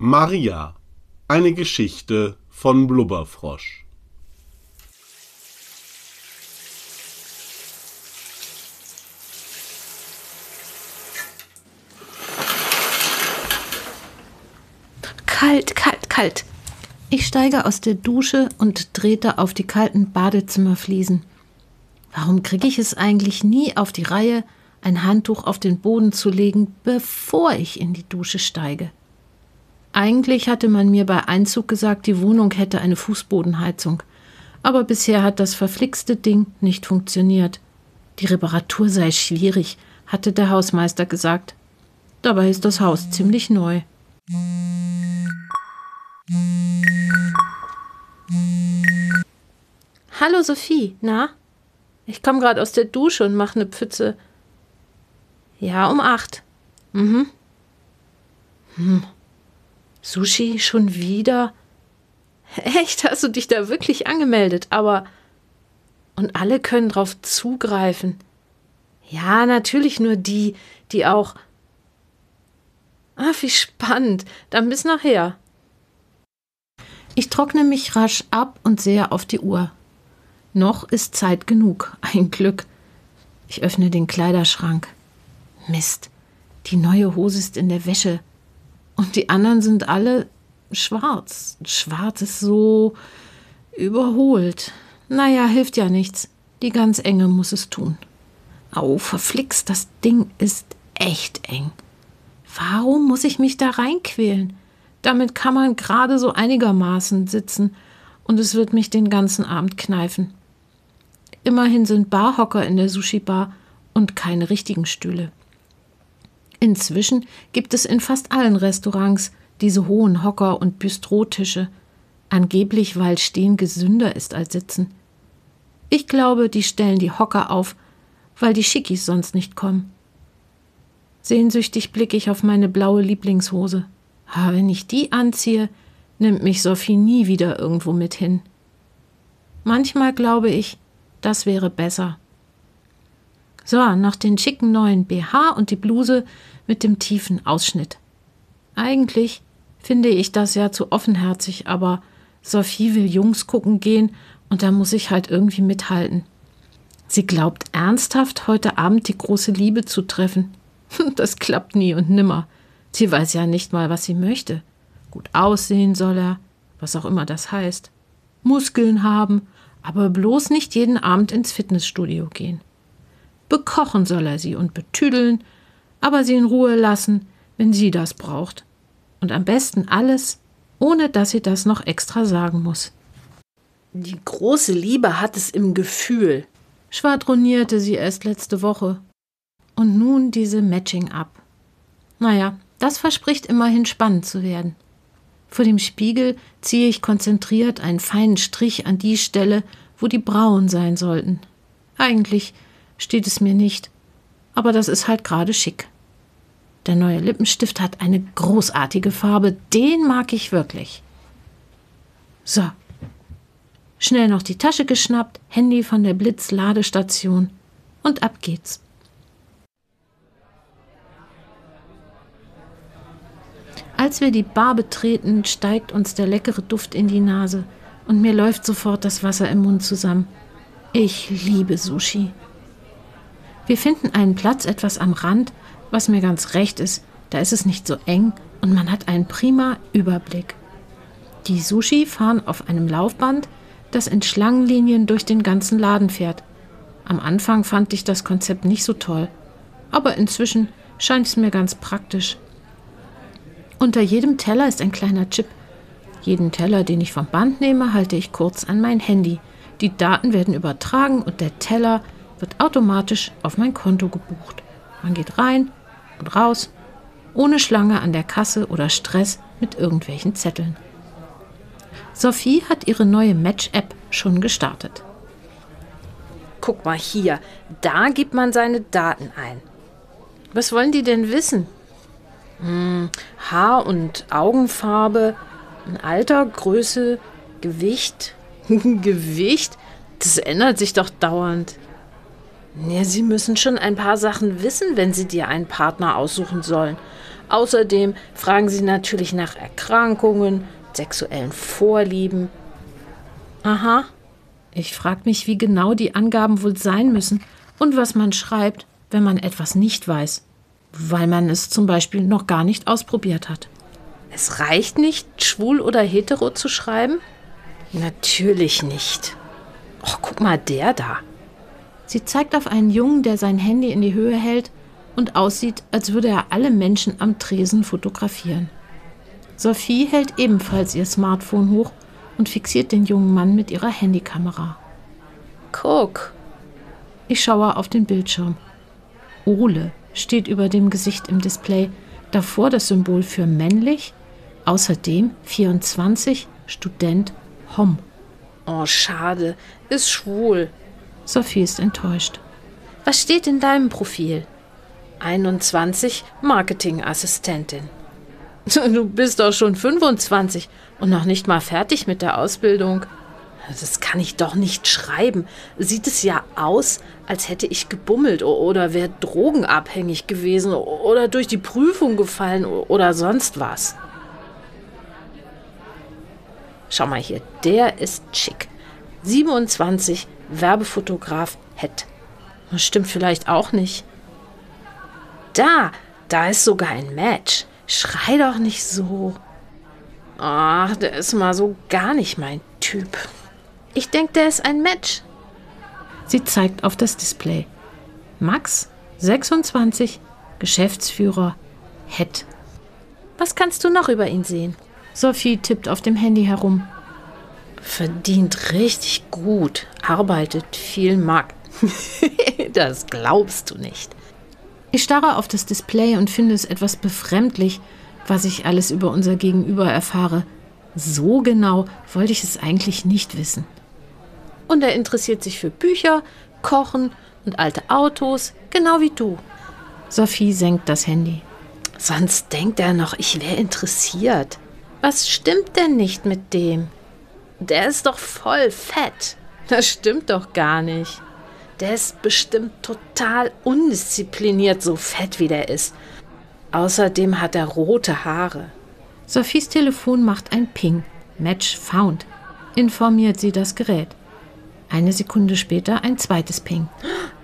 Maria, eine Geschichte von Blubberfrosch. Kalt, kalt, kalt. Ich steige aus der Dusche und trete auf die kalten Badezimmerfliesen. Warum kriege ich es eigentlich nie auf die Reihe, ein Handtuch auf den Boden zu legen, bevor ich in die Dusche steige? Eigentlich hatte man mir bei Einzug gesagt, die Wohnung hätte eine Fußbodenheizung. Aber bisher hat das verflixte Ding nicht funktioniert. Die Reparatur sei schwierig, hatte der Hausmeister gesagt. Dabei ist das Haus ziemlich neu. Hallo Sophie, na? Ich komme gerade aus der Dusche und mache eine Pfütze. Ja, um acht. Mhm. Hm. Sushi schon wieder? Echt, hast du dich da wirklich angemeldet? Aber. Und alle können drauf zugreifen. Ja, natürlich nur die, die auch. Ah, wie spannend. Dann bis nachher. Ich trockne mich rasch ab und sehe auf die Uhr. Noch ist Zeit genug, ein Glück. Ich öffne den Kleiderschrank. Mist, die neue Hose ist in der Wäsche. Und die anderen sind alle schwarz. Schwarz ist so überholt. Naja, hilft ja nichts. Die ganz enge muss es tun. Au, verflixt, das Ding ist echt eng. Warum muss ich mich da reinquälen? Damit kann man gerade so einigermaßen sitzen und es wird mich den ganzen Abend kneifen. Immerhin sind Barhocker in der Sushi-Bar und keine richtigen Stühle. Inzwischen gibt es in fast allen Restaurants diese hohen Hocker und Bistrotische, angeblich weil Stehen gesünder ist als Sitzen. Ich glaube, die stellen die Hocker auf, weil die Schickis sonst nicht kommen. Sehnsüchtig blicke ich auf meine blaue Lieblingshose. Aber wenn ich die anziehe, nimmt mich Sophie nie wieder irgendwo mit hin. Manchmal glaube ich, das wäre besser. So, noch den schicken neuen BH und die Bluse mit dem tiefen Ausschnitt. Eigentlich finde ich das ja zu offenherzig, aber Sophie will Jungs gucken gehen und da muss ich halt irgendwie mithalten. Sie glaubt ernsthaft, heute Abend die große Liebe zu treffen. Das klappt nie und nimmer. Sie weiß ja nicht mal, was sie möchte. Gut aussehen soll er, was auch immer das heißt. Muskeln haben aber bloß nicht jeden Abend ins Fitnessstudio gehen. Bekochen soll er sie und betüdeln, aber sie in Ruhe lassen, wenn sie das braucht. Und am besten alles, ohne dass sie das noch extra sagen muss. Die große Liebe hat es im Gefühl, schwadronierte sie erst letzte Woche. Und nun diese Matching-up. Naja, das verspricht immerhin spannend zu werden. Vor dem Spiegel ziehe ich konzentriert einen feinen Strich an die Stelle, wo die Brauen sein sollten. Eigentlich steht es mir nicht, aber das ist halt gerade schick. Der neue Lippenstift hat eine großartige Farbe, den mag ich wirklich. So. Schnell noch die Tasche geschnappt, Handy von der Blitzladestation und ab geht's. Als wir die Bar betreten, steigt uns der leckere Duft in die Nase und mir läuft sofort das Wasser im Mund zusammen. Ich liebe Sushi. Wir finden einen Platz etwas am Rand, was mir ganz recht ist, da ist es nicht so eng und man hat einen prima Überblick. Die Sushi fahren auf einem Laufband, das in Schlangenlinien durch den ganzen Laden fährt. Am Anfang fand ich das Konzept nicht so toll, aber inzwischen scheint es mir ganz praktisch. Unter jedem Teller ist ein kleiner Chip. Jeden Teller, den ich vom Band nehme, halte ich kurz an mein Handy. Die Daten werden übertragen und der Teller wird automatisch auf mein Konto gebucht. Man geht rein und raus, ohne Schlange an der Kasse oder Stress mit irgendwelchen Zetteln. Sophie hat ihre neue Match-App schon gestartet. Guck mal hier, da gibt man seine Daten ein. Was wollen die denn wissen? Hm, Haar- und Augenfarbe, Alter, Größe, Gewicht. Gewicht? Das ändert sich doch dauernd. Ja, Sie müssen schon ein paar Sachen wissen, wenn Sie dir einen Partner aussuchen sollen. Außerdem fragen sie natürlich nach Erkrankungen, sexuellen Vorlieben. Aha. Ich frage mich, wie genau die Angaben wohl sein müssen und was man schreibt, wenn man etwas nicht weiß, weil man es zum Beispiel noch gar nicht ausprobiert hat. Es reicht nicht, schwul oder hetero zu schreiben? Natürlich nicht. Och, guck mal, der da. Sie zeigt auf einen Jungen, der sein Handy in die Höhe hält und aussieht, als würde er alle Menschen am Tresen fotografieren. Sophie hält ebenfalls ihr Smartphone hoch und fixiert den jungen Mann mit ihrer Handykamera. Guck. Ich schaue auf den Bildschirm. Ole steht über dem Gesicht im Display, davor das Symbol für männlich, außerdem 24, Student, Hom. Oh, schade, ist schwul. Sophie ist enttäuscht. Was steht in deinem Profil? 21 Marketingassistentin. Du bist doch schon 25 und noch nicht mal fertig mit der Ausbildung. Das kann ich doch nicht schreiben. Sieht es ja aus, als hätte ich gebummelt oder wäre drogenabhängig gewesen oder durch die Prüfung gefallen oder sonst was. Schau mal hier, der ist schick. 27 Werbefotograf Het. Das stimmt vielleicht auch nicht. Da, da ist sogar ein Match. Schrei doch nicht so. Ach, der ist mal so gar nicht mein Typ. Ich denke, der ist ein Match. Sie zeigt auf das Display. Max, 26, Geschäftsführer, Het. Was kannst du noch über ihn sehen? Sophie tippt auf dem Handy herum. Verdient richtig gut, arbeitet viel Markt. das glaubst du nicht. Ich starre auf das Display und finde es etwas befremdlich, was ich alles über unser Gegenüber erfahre. So genau wollte ich es eigentlich nicht wissen. Und er interessiert sich für Bücher, Kochen und alte Autos, genau wie du. Sophie senkt das Handy. Sonst denkt er noch, ich wäre interessiert. Was stimmt denn nicht mit dem? Der ist doch voll fett. Das stimmt doch gar nicht. Der ist bestimmt total undiszipliniert, so fett wie der ist. Außerdem hat er rote Haare. Sophies Telefon macht ein Ping. Match found. Informiert sie das Gerät. Eine Sekunde später ein zweites Ping.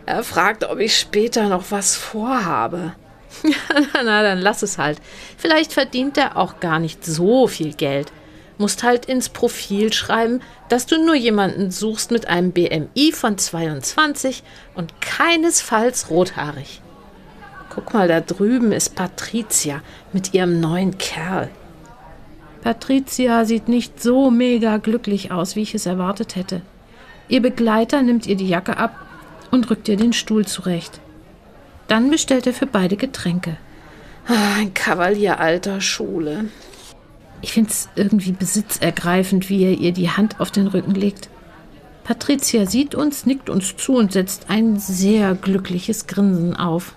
Er fragt, ob ich später noch was vorhabe. Na, dann lass es halt. Vielleicht verdient er auch gar nicht so viel Geld musst halt ins Profil schreiben, dass du nur jemanden suchst mit einem BMI von 22 und keinesfalls rothaarig. Guck mal, da drüben ist Patricia mit ihrem neuen Kerl. Patricia sieht nicht so mega glücklich aus, wie ich es erwartet hätte. Ihr Begleiter nimmt ihr die Jacke ab und rückt ihr den Stuhl zurecht. Dann bestellt er für beide Getränke. Ah, ein Kavalier alter Schule. Ich finde es irgendwie besitzergreifend, wie er ihr die Hand auf den Rücken legt. Patricia sieht uns, nickt uns zu und setzt ein sehr glückliches Grinsen auf.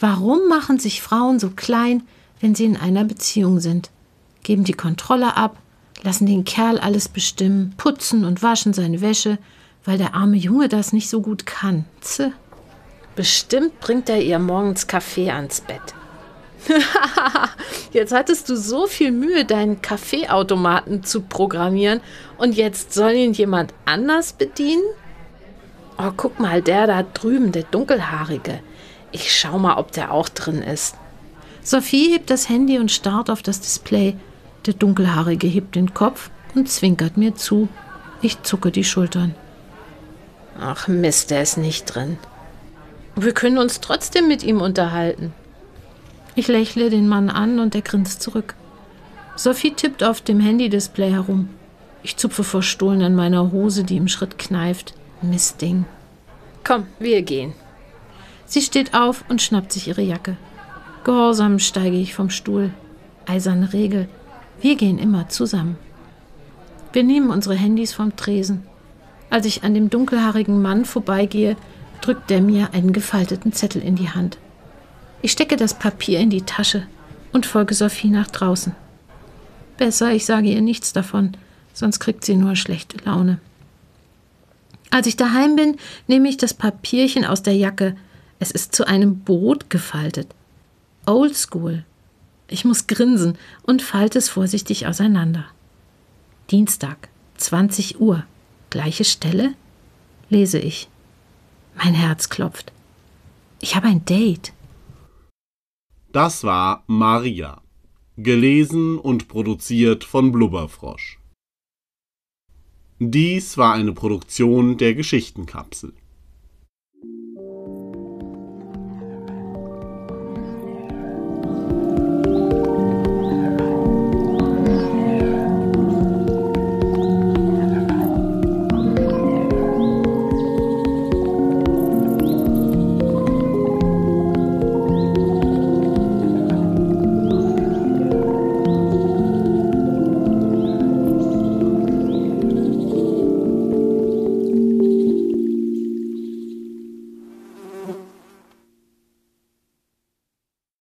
Warum machen sich Frauen so klein, wenn sie in einer Beziehung sind? Geben die Kontrolle ab, lassen den Kerl alles bestimmen, putzen und waschen seine Wäsche, weil der arme Junge das nicht so gut kann. Zäh. Bestimmt bringt er ihr morgens Kaffee ans Bett. jetzt hattest du so viel Mühe, deinen Kaffeeautomaten zu programmieren und jetzt soll ihn jemand anders bedienen? Oh, guck mal, der da drüben, der dunkelhaarige. Ich schau mal, ob der auch drin ist. Sophie hebt das Handy und starrt auf das Display. Der dunkelhaarige hebt den Kopf und zwinkert mir zu. Ich zucke die Schultern. Ach Mist, der ist nicht drin. Wir können uns trotzdem mit ihm unterhalten. Ich lächle den Mann an und er grinst zurück. Sophie tippt auf dem Handy-Display herum. Ich zupfe verstohlen an meiner Hose, die im Schritt kneift. Mistding. Komm, wir gehen. Sie steht auf und schnappt sich ihre Jacke. Gehorsam steige ich vom Stuhl. Eiserne Regel. Wir gehen immer zusammen. Wir nehmen unsere Handys vom Tresen. Als ich an dem dunkelhaarigen Mann vorbeigehe, drückt er mir einen gefalteten Zettel in die Hand. Ich stecke das Papier in die Tasche und folge Sophie nach draußen. Besser, ich sage ihr nichts davon, sonst kriegt sie nur schlechte Laune. Als ich daheim bin, nehme ich das Papierchen aus der Jacke. Es ist zu einem Boot gefaltet. Oldschool, Ich muss grinsen und falte es vorsichtig auseinander. Dienstag, 20 Uhr, gleiche Stelle? Lese ich. Mein Herz klopft. Ich habe ein Date. Das war Maria. Gelesen und produziert von Blubberfrosch. Dies war eine Produktion der Geschichtenkapsel.